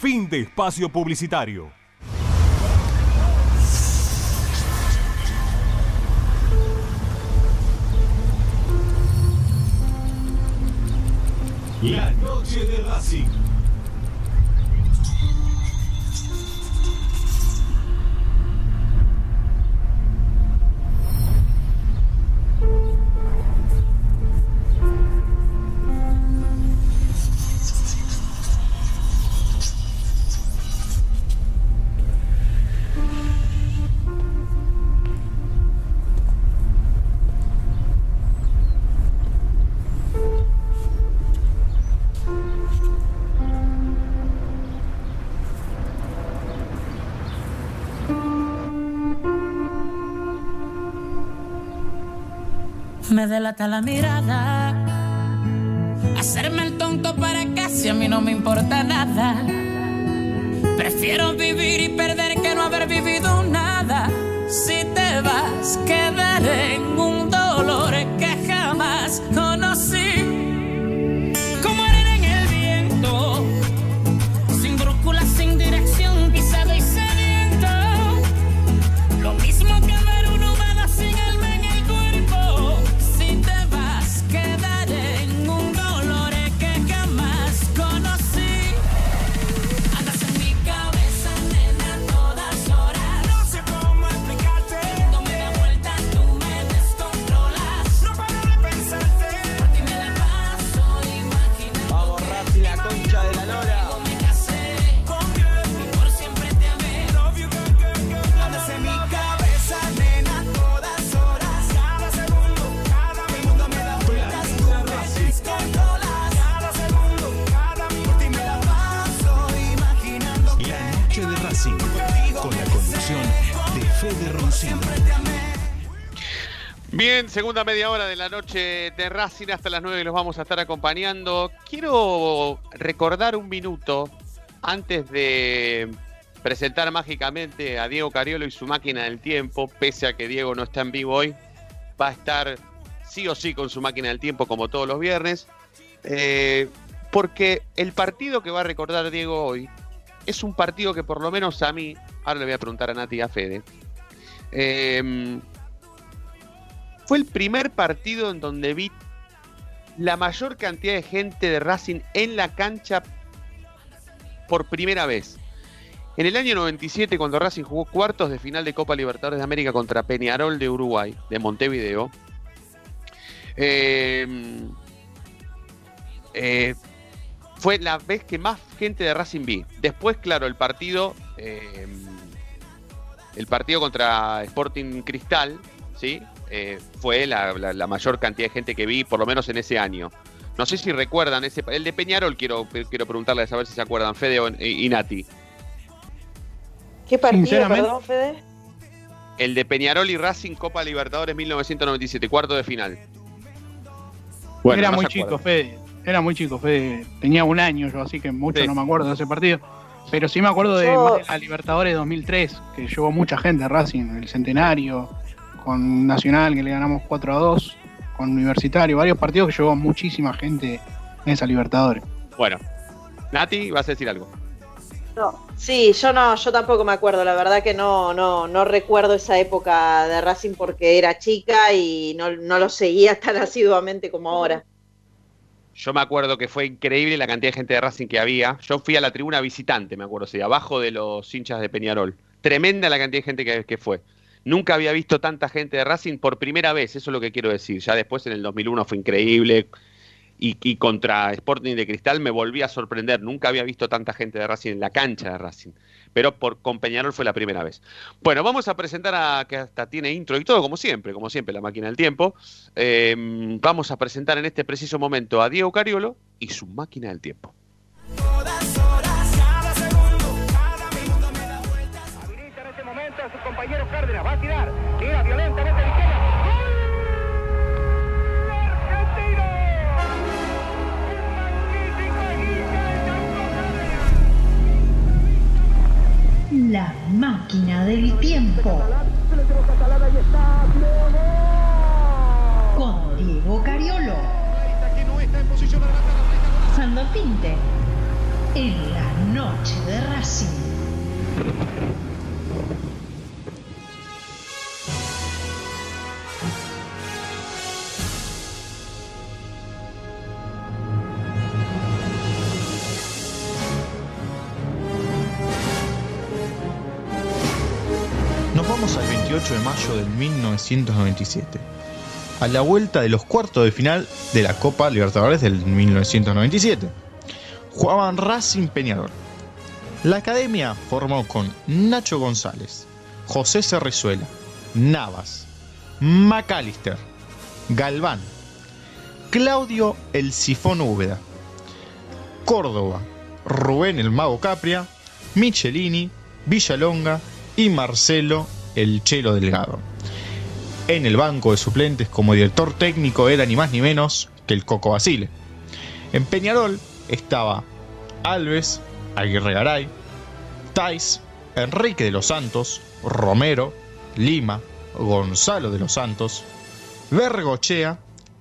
Fin de espacio publicitario. La noche de Racing. Me delata la mirada. Hacerme el tonto para casi a mí no me importa nada. Prefiero vivir y perder que no haber vivido nada. Si te vas, quedaré en segunda media hora de la noche de Racing hasta las 9 los vamos a estar acompañando. Quiero recordar un minuto antes de presentar mágicamente a Diego Cariolo y su máquina del tiempo, pese a que Diego no está en vivo hoy, va a estar sí o sí con su máquina del tiempo como todos los viernes, eh, porque el partido que va a recordar Diego hoy es un partido que por lo menos a mí, ahora le voy a preguntar a Nati y a Fede, eh, fue el primer partido en donde vi la mayor cantidad de gente de Racing en la cancha por primera vez. En el año 97, cuando Racing jugó cuartos de final de Copa Libertadores de América contra Peñarol de Uruguay, de Montevideo, eh, eh, fue la vez que más gente de Racing vi. Después, claro, el partido, eh, el partido contra Sporting Cristal, ¿sí? Eh, fue la, la- la mayor cantidad de gente que vi, por lo menos en ese año. No sé si recuerdan ese, el de Peñarol. Quiero, quiero preguntarle a saber si se acuerdan, Fede o- y, y Nati. ¿Qué partido, Sinceramente- perdón, Fede? El de Peñarol y Racing Copa Libertadores 1997, cuarto de final. Bueno, era no muy chico. Fede. Era muy chico, Fede. Tenía un año yo, así que mucho Sí. no me acuerdo de ese partido. Pero sí me acuerdo de Yo- la Libertadores 2003, que llevó mucha gente a Racing, el Centenario, con Nacional, que le ganamos 4 a 2, con Universitario, varios partidos que llevó muchísima gente en esa Libertadores. Bueno, Nati, vas a decir algo. No, sí, yo no, yo tampoco me acuerdo, la verdad que no, no, no recuerdo esa época de Racing porque era chica y no, no lo seguía tan asiduamente como ahora. Yo me acuerdo que fue increíble la cantidad de gente de Racing que había. Yo fui a la tribuna visitante, me acuerdo, sí, abajo de los hinchas de Peñarol. Tremenda la cantidad de gente que, que fue. Nunca había visto tanta gente de Racing por primera vez, eso es lo que quiero decir. Ya después en el 2001 fue increíble. Y, contra Sporting de Cristal me volví a sorprender. Nunca había visto tanta gente de Racing en la cancha de Racing. Pero por, con Peñarol fue la primera vez. Bueno, vamos a presentar a que hasta tiene intro y todo, como siempre, como siempre, la máquina del tiempo. Eh, vamos a presentar en este preciso momento a Diego Cariolo y su máquina del tiempo. En La máquina del tiempo. Con Diego Cariolo. Sando Pinte. En la noche de Racing. de mayo de 1997. A la vuelta de los cuartos de final de la Copa Libertadores del 1997. Jugaban Racing Peñador. La academia formó con Nacho González, José Cerrezuela, Navas, McAllister, Galván, Claudio El Sifón Úbeda, Córdoba, Rubén el Mago Capria, Michelini, Villalonga y Marcelo el Chelo Delgado. En el banco de suplentes como director técnico era ni más ni menos que el Coco Basile. En Peñarol estaba Alves, Aguirre Garay, Tais, Enrique de los Santos, Romero, Lima, Gonzalo de los Santos, Vergochea,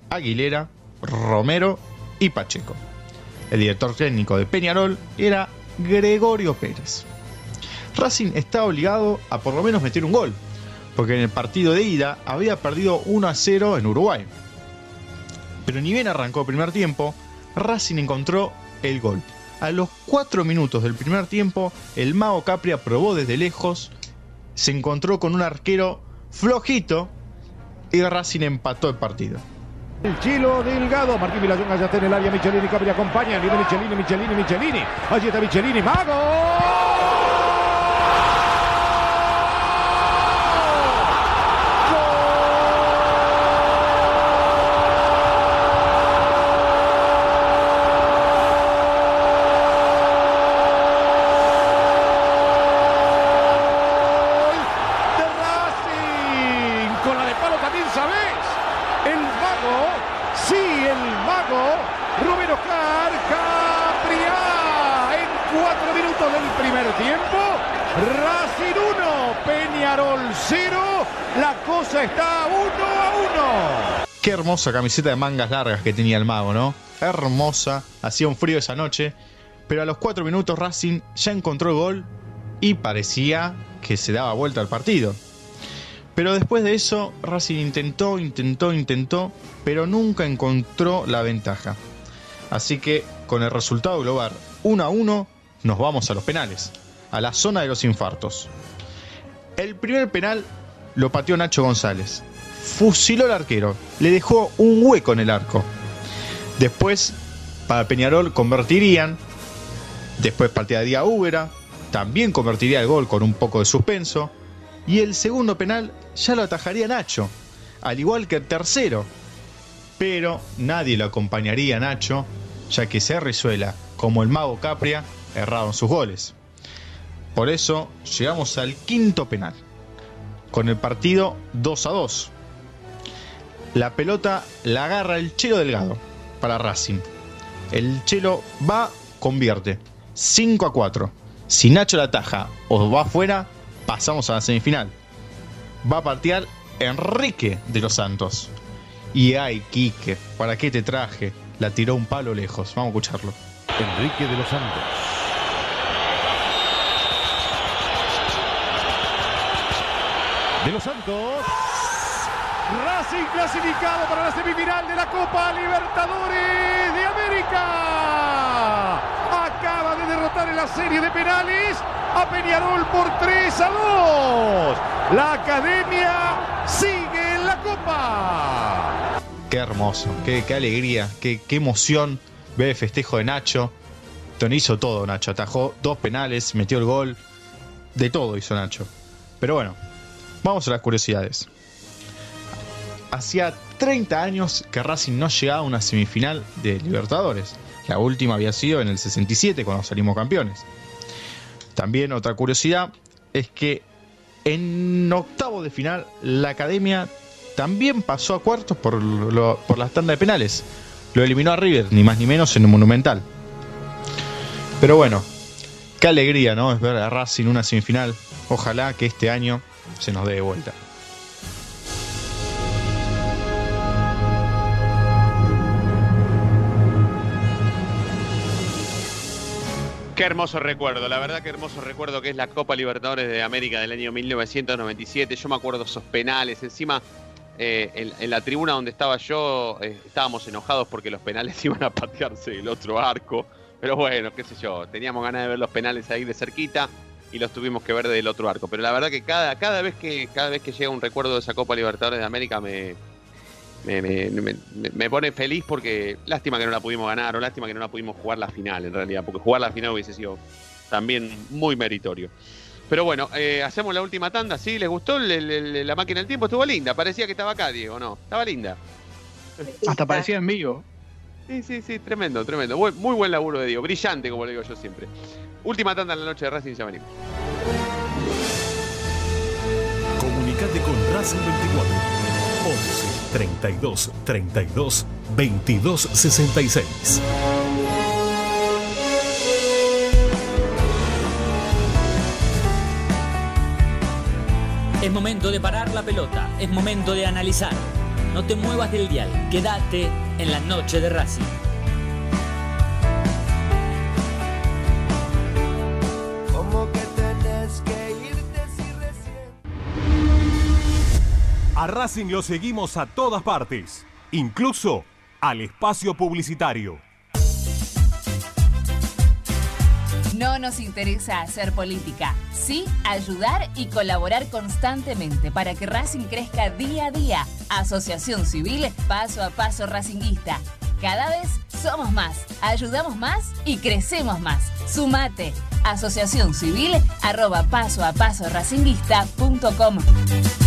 Aguilera, Romero y Pacheco. El director técnico de Peñarol era Gregorio Pérez. Racing estaba obligado a por lo menos meter un gol, porque en el partido de ida había perdido 1 a 0 en Uruguay. Pero ni bien arrancó el primer tiempo, Racing encontró el gol. A los 4 minutos del primer tiempo, el Mago Capria probó desde lejos, se encontró con un arquero flojito y Racing empató el partido. El Chilo Delgado, Martín Vilayonga ya está en el área, Michelini, Capri acompaña, viene Michelini, Michelini, Michelini, allí está Michelini, ¡Mago! de Racing, con la de palo también sabes, el mago, sí, el mago, Rubén Oscar Capria, en cuatro minutos del primer tiempo, Racing 1, Peñarol 0, la cosa está 1 a 1. Qué camiseta de mangas largas que tenía el mago, ¿no? Hermosa, hacía un frío esa noche, pero a los 4 minutos Racing ya encontró el gol y parecía que se daba vuelta al partido. Pero después de eso, Racing intentó, intentó, intentó, pero nunca encontró la ventaja. Así que, con el resultado global 1 a 1, nos vamos a los penales, a la zona de los infartos. El primer penal lo pateó Nacho González. Fusiló al arquero, le dejó un hueco en el arco. Después, para Peñarol convertirían. Después patearía Úbera, también convertiría el gol con un poco de suspenso. Y el segundo penal ya lo atajaría Nacho, al igual que el tercero. Pero nadie lo acompañaría a Nacho, ya que Cerrizuela, como el mago Capria, erraron sus goles. Por eso llegamos al quinto penal, con el partido 2 a 2. La pelota la agarra el Chelo Delgado para Racing. El Chelo va, convierte 5 a 4. Si Nacho la ataja o va afuera, pasamos a la semifinal. Va a partear Enrique de los Santos. Y ay, Quique, ¿para qué te traje? La tiró un palo lejos. Vamos a escucharlo. Enrique de los Santos. De los Santos. Racing clasificado para la semifinal de la Copa Libertadores de América. Acaba de derrotar en la serie de penales a Peñarol por 3 a 2. La academia sigue en la Copa. Qué hermoso, qué, alegría, qué, qué emoción ver el festejo de Nacho. Tony hizo todo, Nacho. Atajó dos penales, metió el gol. De todo hizo Nacho. Pero bueno, vamos a las curiosidades. Hacía 30 años que Racing no llegaba a una semifinal de Libertadores. La última había sido en el 67 cuando salimos campeones. También otra curiosidad es que en octavo de final la academia también pasó a cuartos por, lo- por la tanda de penales. Lo eliminó a River, ni más ni menos en el Monumental. Pero bueno, qué alegría, ¿no? Es ver a Racing una semifinal. Ojalá que este año se nos dé de vuelta. Qué hermoso recuerdo, la verdad que hermoso recuerdo que es la Copa Libertadores de América del año 1997. Yo me acuerdo esos penales, encima eh, en, la tribuna donde estaba yo eh, estábamos enojados porque los penales iban a patearse del otro arco. Pero bueno, qué sé yo, teníamos ganas de ver los penales ahí de cerquita y los tuvimos que ver del otro arco. Pero la verdad que cada, cada, vez, que, cada vez que llega un recuerdo de esa Copa Libertadores de América me, me, me- me- pone feliz porque lástima que no la pudimos ganar o lástima que no la pudimos jugar la final en realidad, porque jugar la final hubiese sido también muy meritorio. Pero bueno, eh, hacemos la última tanda, ¿sí? ¿Les gustó el- el- el- la máquina del tiempo? Estuvo linda, parecía que estaba acá, Diego, ¿no? Estaba linda. Hasta parecía en vivo. Sí, sí, sí, tremendo, tremendo. Muy buen laburo de Diego, brillante como le digo yo siempre. Última tanda en la noche de Racing, ya venimos. Comunicate con Racing 24 11 32 32 22 66. Es momento de parar la pelota, es momento de analizar. No te muevas del dial, quédate en la noche de Racing. Racing lo seguimos a todas partes, incluso al espacio publicitario. No nos interesa hacer política, sí ayudar y colaborar constantemente para que Racing crezca día a día. Asociación Civil Paso a Paso Racinguista. Cada vez somos más, ayudamos más y crecemos más. Sumate. Asociación Civil arroba paso a paso racinguista.com.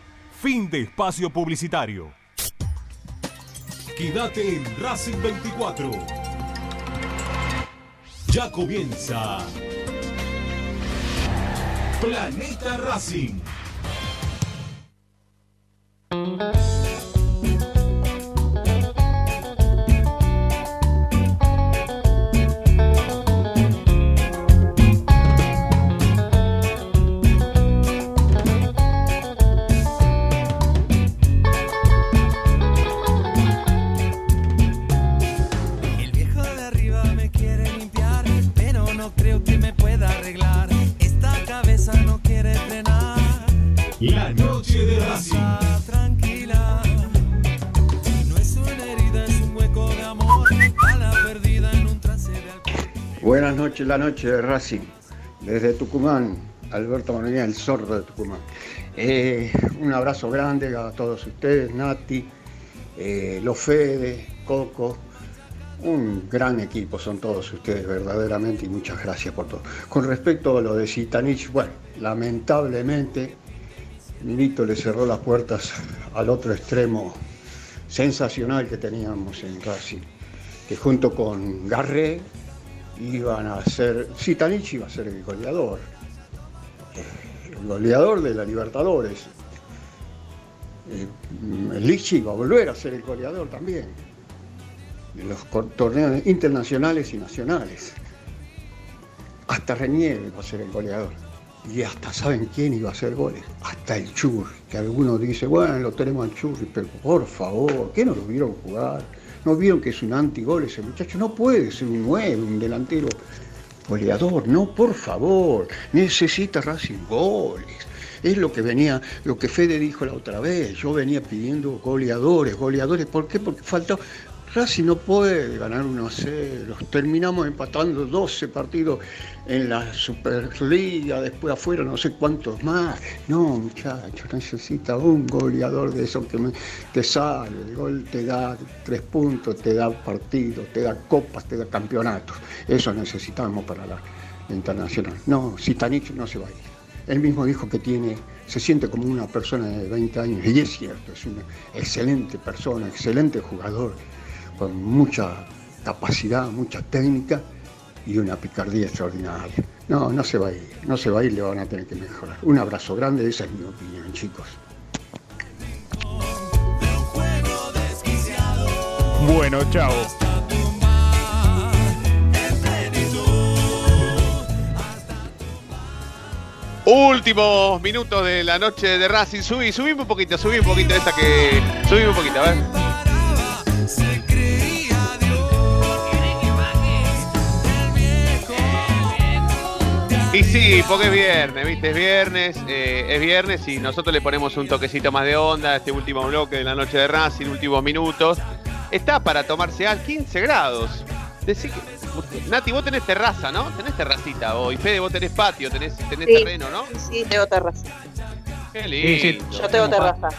Fin de espacio publicitario. Quédate en Racing 24. Ya comienza Planeta Racing. La noche de Racing. Desde Tucumán, Alberto Manuel, el zorro de Tucumán. Eh, un abrazo grande a todos ustedes, Nati, eh, Los Fede, Coco. Un gran equipo son todos ustedes, verdaderamente, y muchas gracias por todo. Con respecto a lo de Sitanich, bueno, lamentablemente, Milito le cerró las puertas al otro extremo sensacional que teníamos en Racing, que junto con Garré iban a ser, Sitanich iba a ser el goleador, eh, el goleador de la Libertadores. Eh, Lichi iba a volver a ser el goleador también, de los torneos internacionales y nacionales. Hasta Renier iba a ser el goleador. Y hasta saben quién iba a hacer goles. Hasta el Churri, que algunos dicen, bueno, lo tenemos al Churri, pero por favor, ¿qué no lo vieron jugar? ¿No vieron que es un antigol ese muchacho? No puede ser un 9, un delantero goleador, no, por favor, necesita Racing goles. Es lo que venía, lo que Fede dijo la otra vez. Yo venía pidiendo goleadores, goleadores. ¿Por qué? Porque falta. Racing no puede ganar 1 a 0. Terminamos empatando 12 partidos en la Superliga, después afuera no sé cuántos más. No, muchachos, necesita un goleador de esos que te sale. El gol te da tres puntos, te da partidos, te da copas, te da campeonatos. Eso necesitamos para la, la internacional. No, Sitanich no se va a ir. Él mismo dijo que tiene, se siente como una persona de 20 años, y es cierto, es una excelente persona, excelente jugador, con mucha capacidad, mucha técnica y una picardía extraordinaria. No, no se va a ir, no se va a ir, le van a tener que mejorar. Un abrazo grande, esa es mi opinión, chicos. Bueno, chao. Últimos minutos de la noche de Racing. Subí, subí un poquito, subí un poquito esa que. Subí un poquito, a ver. Y sí, porque es viernes, ¿viste? Es viernes, eh, es viernes y nosotros le ponemos un toquecito más de onda a este último bloque de la noche de Racing, últimos minutos. Está para tomarse al 15 grados. Decí que- Nati, vos tenés terraza, ¿no? Tenés terracita hoy. Fede, vos tenés patio, tenés, tenés Sí. terreno, ¿no? Sí, tengo terraza. Qué lindo. Yo tengo terraza.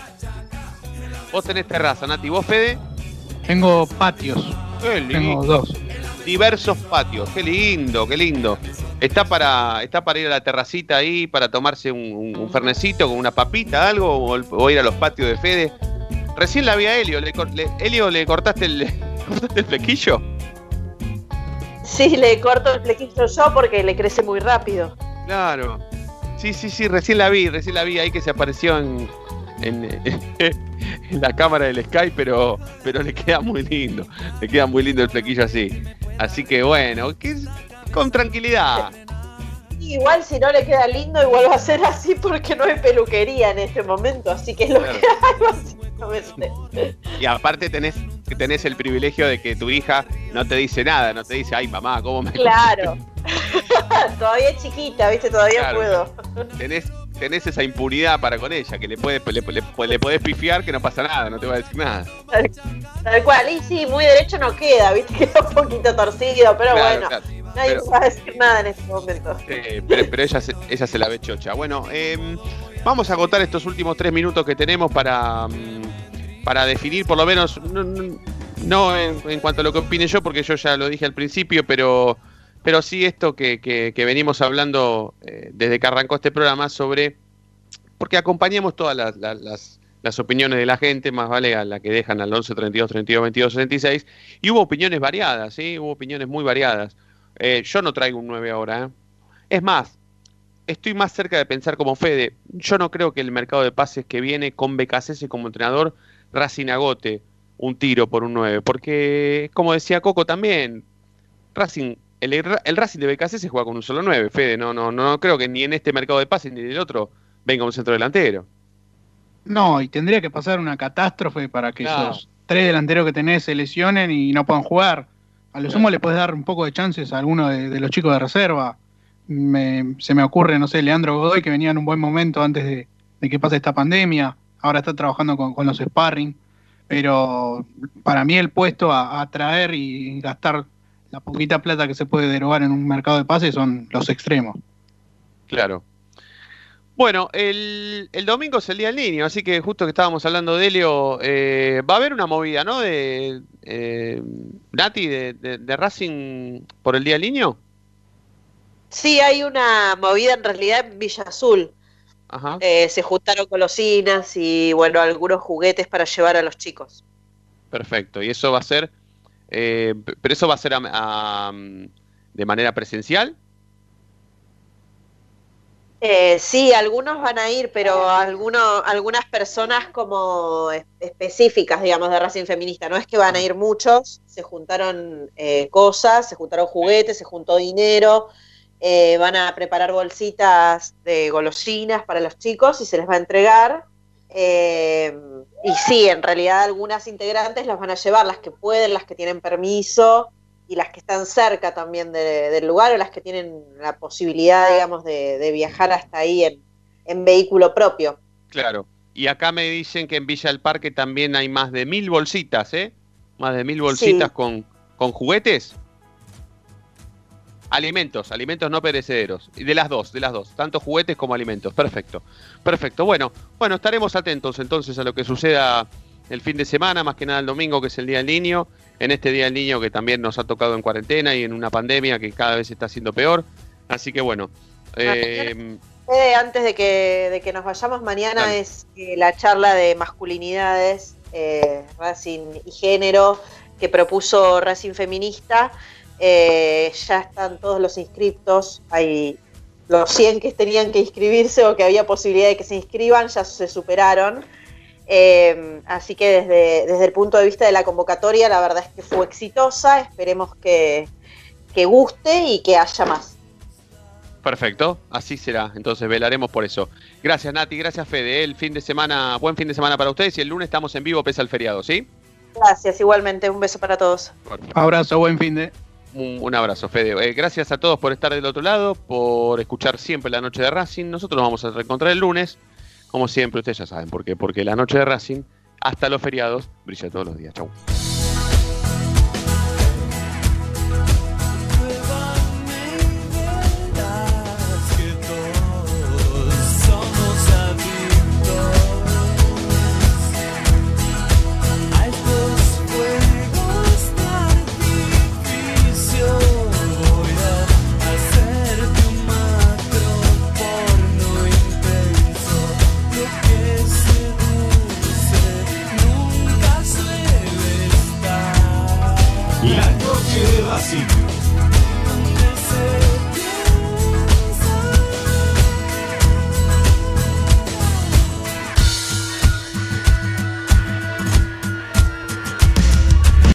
Vos tenés terraza, Nati. ¿Vos, Fede? Tengo patios. Qué lindo. Tengo dos. Diversos patios. Qué lindo, qué lindo. Está para, está para ir a la terracita ahí, para tomarse un, un, un fernecito con una papita, algo, o, o ir a los patios de Fede. Recién la vi a Helio. ¿Le, le- Helio, ¿le cortaste el, le cortaste el flequillo? Sí, le corto el flequillo yo porque le crece muy rápido. Claro. Sí, sí, sí, recién la vi, recién la vi ahí que se apareció en, en, en la cámara del Skype, pero, pero le queda muy lindo. Le queda muy lindo el flequillo así. Así que bueno, que, con tranquilidad. Igual si no le queda lindo, igual va a ser así porque no hay peluquería en este momento, así que es lo Claro. que hay básicamente. Y aparte tenés, tenés el privilegio de que tu hija no te dice nada, no te dice, ay mamá, ¿cómo me Claro. todavía es chiquita, viste, todavía Claro. puedo. tenés, tenés esa impunidad para con ella, que le puedes le, le- le podés pifiar que no pasa nada, no te va a decir nada. Tal, tal cual, y sí, muy derecho no queda, viste, queda un poquito torcido, pero Claro, bueno, claro. Nadie Pero- va a decir nada en este momento. Eh, pero, pero ella, se, ella se la ve chocha. Bueno, em, vamos a agotar estos últimos tres minutos que tenemos para, mm, para definir, por lo menos, no, no- no en, en cuanto a lo que opine yo, porque yo ya lo dije al principio, pero, pero sí esto que, que- que venimos hablando eh, desde que arrancó este programa sobre, porque acompañamos todas las, las- las- las opiniones de la gente, más vale a la que dejan al 11 32 32 22 66, y hubo opiniones variadas, ¿sí? Hubo opiniones muy variadas Eh, yo no traigo un 9 ahora. ¿eh? Es más, estoy más cerca de pensar como Fede. Yo no creo que el mercado de pases que viene con BKC como entrenador, Racing agote un tiro por un 9. Porque, como decía Coco también, Racing, el, el Racing de BKC se juega con un solo 9, Fede. No, no, no creo que ni en este mercado de pases ni en el otro venga un centro delantero. No, y tendría que pasar una catástrofe para que esos tres delanteros que tenés se lesionen y no puedan jugar. A lo sumo le puedes dar un poco de chances a alguno de, los chicos de reserva. Me- se me ocurre, no sé, Leandro Godoy, que venía en un buen momento antes de, que pase esta pandemia. Ahora está trabajando con, con los sparring. Pero para mí el puesto a, a traer y gastar la poquita plata que se puede derogar en un mercado de pases son los extremos. Claro. Bueno, el, el domingo es el Día del Niño, así que justo que estábamos hablando de Helio, eh, va a haber una movida, ¿no? De eh, Nati, de, de- de Racing por el Día del Niño. Sí, hay una movida en realidad en Villa Azul. Ajá. Eh, se juntaron golosinas y bueno, algunos juguetes para llevar a los chicos. Perfecto. Y eso va a ser, eh, pero eso va a ser a- a, de manera presencial. Eh, sí, algunos van a ir, pero algunos, algunas personas como es- específicas, digamos, de Racing Feminista. No es que van a ir muchos, se juntaron eh, cosas, se juntaron juguetes, se juntó dinero, eh, van a preparar bolsitas de golosinas para los chicos y se les va a entregar. Eh, y sí, en realidad algunas integrantes las van a llevar, las que pueden, las que tienen permiso y las que están cerca también de- del lugar o las que tienen la posibilidad, digamos, de, de viajar hasta ahí en, en vehículo propio. Claro. Y acá me dicen que en Villa del Parque también hay más de mil bolsitas, ¿eh? Más de mil bolsitas Sí. con, con juguetes. Alimentos, alimentos no perecederos. Y de las dos, de las dos. Tanto juguetes como alimentos. Perfecto. Perfecto. Bueno, bueno, estaremos atentos entonces a lo que suceda el fin de semana, más que nada el domingo, que es el Día del Niño. En este Día del Niño que también nos ha tocado en cuarentena y en una pandemia que cada vez está siendo peor. Así que bueno. eh, Eh, antes de que, de que nos vayamos, mañana Dale. es eh, la charla de masculinidades, eh, Racing y género que propuso Racing Feminista. Eh, ya están todos los inscriptos, hay los 100 que tenían que inscribirse o que había posibilidad de que se inscriban, ya se superaron. Eh, así que desde, desde el punto de vista de la convocatoria, la verdad es que fue exitosa, esperemos que, que guste y que haya más. Perfecto, así será. Entonces velaremos por eso. Gracias Nati, gracias Fede. El fin de semana, buen fin de semana para ustedes y el lunes estamos en vivo pese al feriado, ¿sí? Gracias, igualmente, un beso para todos. Abrazo, buen fin de. Un, un abrazo, Fede. Eh, gracias a todos por estar del otro lado, por escuchar siempre la noche de Racing. Nosotros nos vamos a reencontrar el lunes, como siempre, ustedes ya saben por qué. Porque la noche de Racing, hasta los feriados, brilla todos los días. Chau.